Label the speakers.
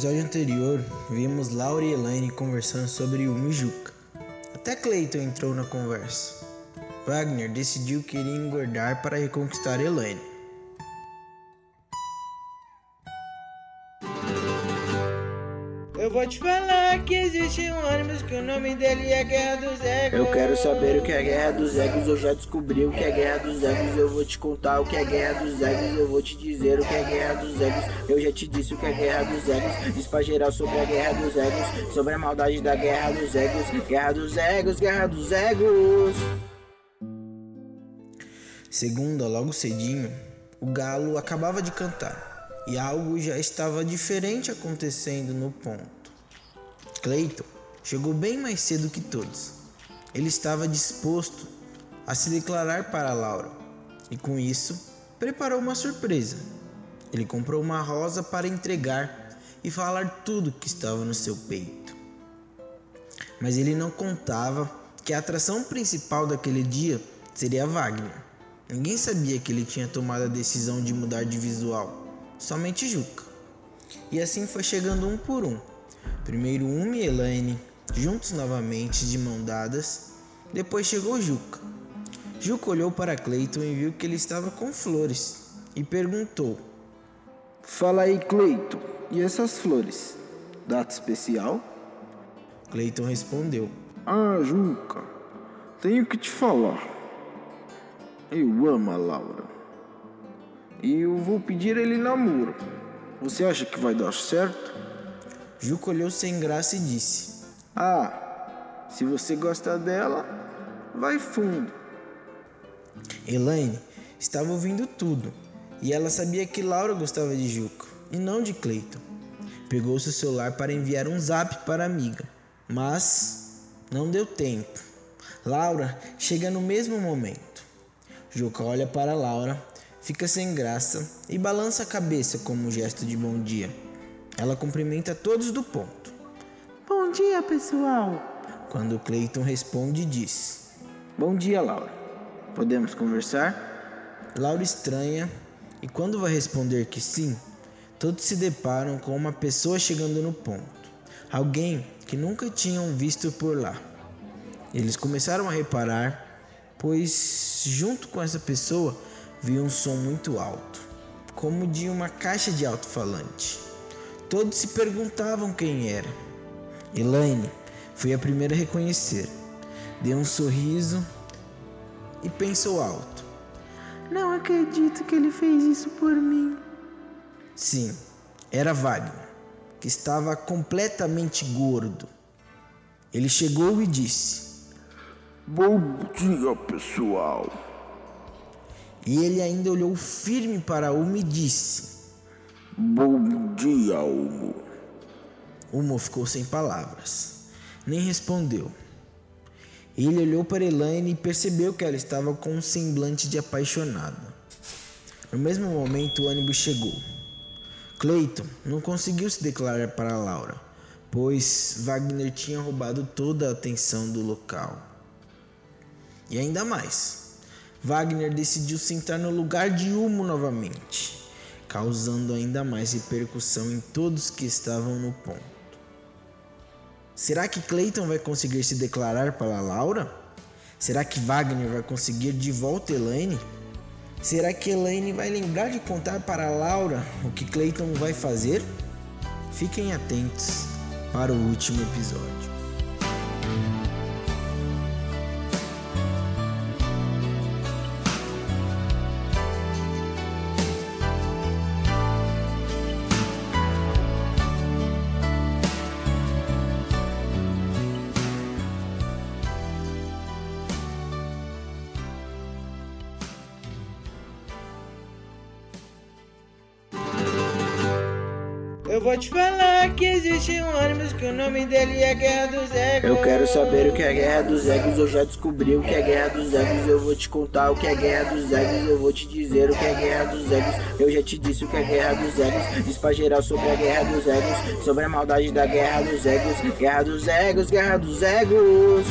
Speaker 1: episódio anterior, vimos Laura e Elaine conversando sobre o Mijuca. Até Clayton entrou na conversa. Wagner decidiu que iria engordar para reconquistar Elaine.
Speaker 2: Eu vou te falar que existe um ônibus que o nome dele é Guerra dos Egos.
Speaker 3: Eu quero saber o que é Guerra dos Egos, eu já descobri o que é Guerra dos Egos. Eu vou te contar o que é Guerra dos Egos, eu vou te dizer o que é Guerra dos Egos. Eu já te disse o que é Guerra dos Egos, diz pra geral sobre a Guerra dos Egos, sobre a maldade da Guerra dos Egos. Guerra dos Egos, Guerra dos Egos.
Speaker 1: Segunda, logo cedinho, o galo acabava de cantar e algo já estava diferente acontecendo no ponto. Clayton chegou bem mais cedo que todos. Ele estava disposto a se declarar para Laura e, com isso, preparou uma surpresa. Ele comprou uma rosa para entregar e falar tudo que estava no seu peito. Mas ele não contava que a atração principal daquele dia seria Wagner. Ninguém sabia que ele tinha tomado a decisão de mudar de visual, somente Juca. E assim foi chegando um por um. Primeiro Uma e Elaine, juntos novamente, de mão dadas. Depois chegou Juca. Juca olhou para Cleiton e viu que ele estava com flores e perguntou:
Speaker 4: Fala aí, Cleiton, e essas flores? Data especial?
Speaker 1: Cleiton respondeu:
Speaker 4: Ah, Juca, tenho que te falar. Eu amo a Laura. E eu vou pedir ele namoro. Você acha que vai dar certo?
Speaker 1: Juca olhou sem graça e disse:
Speaker 4: Ah, se você gosta dela, vai fundo.
Speaker 1: Elaine estava ouvindo tudo e ela sabia que Laura gostava de Juca e não de Cleiton. Pegou seu celular para enviar um zap para a amiga, mas não deu tempo. Laura chega no mesmo momento. Juca olha para Laura, fica sem graça e balança a cabeça como um gesto de bom dia. Ela cumprimenta todos do ponto.
Speaker 5: Bom dia, pessoal.
Speaker 1: Quando Cleiton responde, diz:
Speaker 4: Bom dia, Laura. Podemos conversar?
Speaker 1: Laura estranha e quando vai responder que sim, todos se deparam com uma pessoa chegando no ponto. Alguém que nunca tinham visto por lá. Eles começaram a reparar, pois junto com essa pessoa viu um som muito alto, como de uma caixa de alto-falante. Todos se perguntavam quem era. Elaine foi a primeira a reconhecer. Deu um sorriso e pensou alto.
Speaker 5: Não acredito que ele fez isso por mim.
Speaker 1: Sim, era Wagner, que estava completamente gordo. Ele chegou e disse:
Speaker 4: Bom dia, pessoal.
Speaker 1: E ele ainda olhou firme para Uma e disse:
Speaker 4: Bom dia, Humo.
Speaker 1: Uma ficou sem palavras, nem respondeu. Ele olhou para Elaine e percebeu que ela estava com um semblante de apaixonada. No mesmo momento, o ônibus chegou. Clayton não conseguiu se declarar para Laura, pois Wagner tinha roubado toda a atenção do local. E ainda mais, Wagner decidiu sentar no lugar de Humo novamente, causando ainda mais repercussão em todos que estavam no ponto. Será que Clayton vai conseguir se declarar para Laura? Será que Wagner vai conseguir de volta Elaine? Será que Elaine vai lembrar de contar para Laura o que Clayton vai fazer? Fiquem atentos para o último episódio.
Speaker 2: Eu vou te falar que existe um ônibus que o nome dele é Guerra dos Egos.
Speaker 3: Eu quero saber o que é Guerra dos Egos, eu já descobri o que é Guerra dos Egos. Eu vou te contar o que é Guerra dos Egos, eu vou te dizer o que é Guerra dos Egos. Eu já te disse o que é Guerra dos Egos, diz pra geral sobre a Guerra dos Egos, sobre a maldade da Guerra dos Egos. Guerra dos Egos, Guerra dos Egos.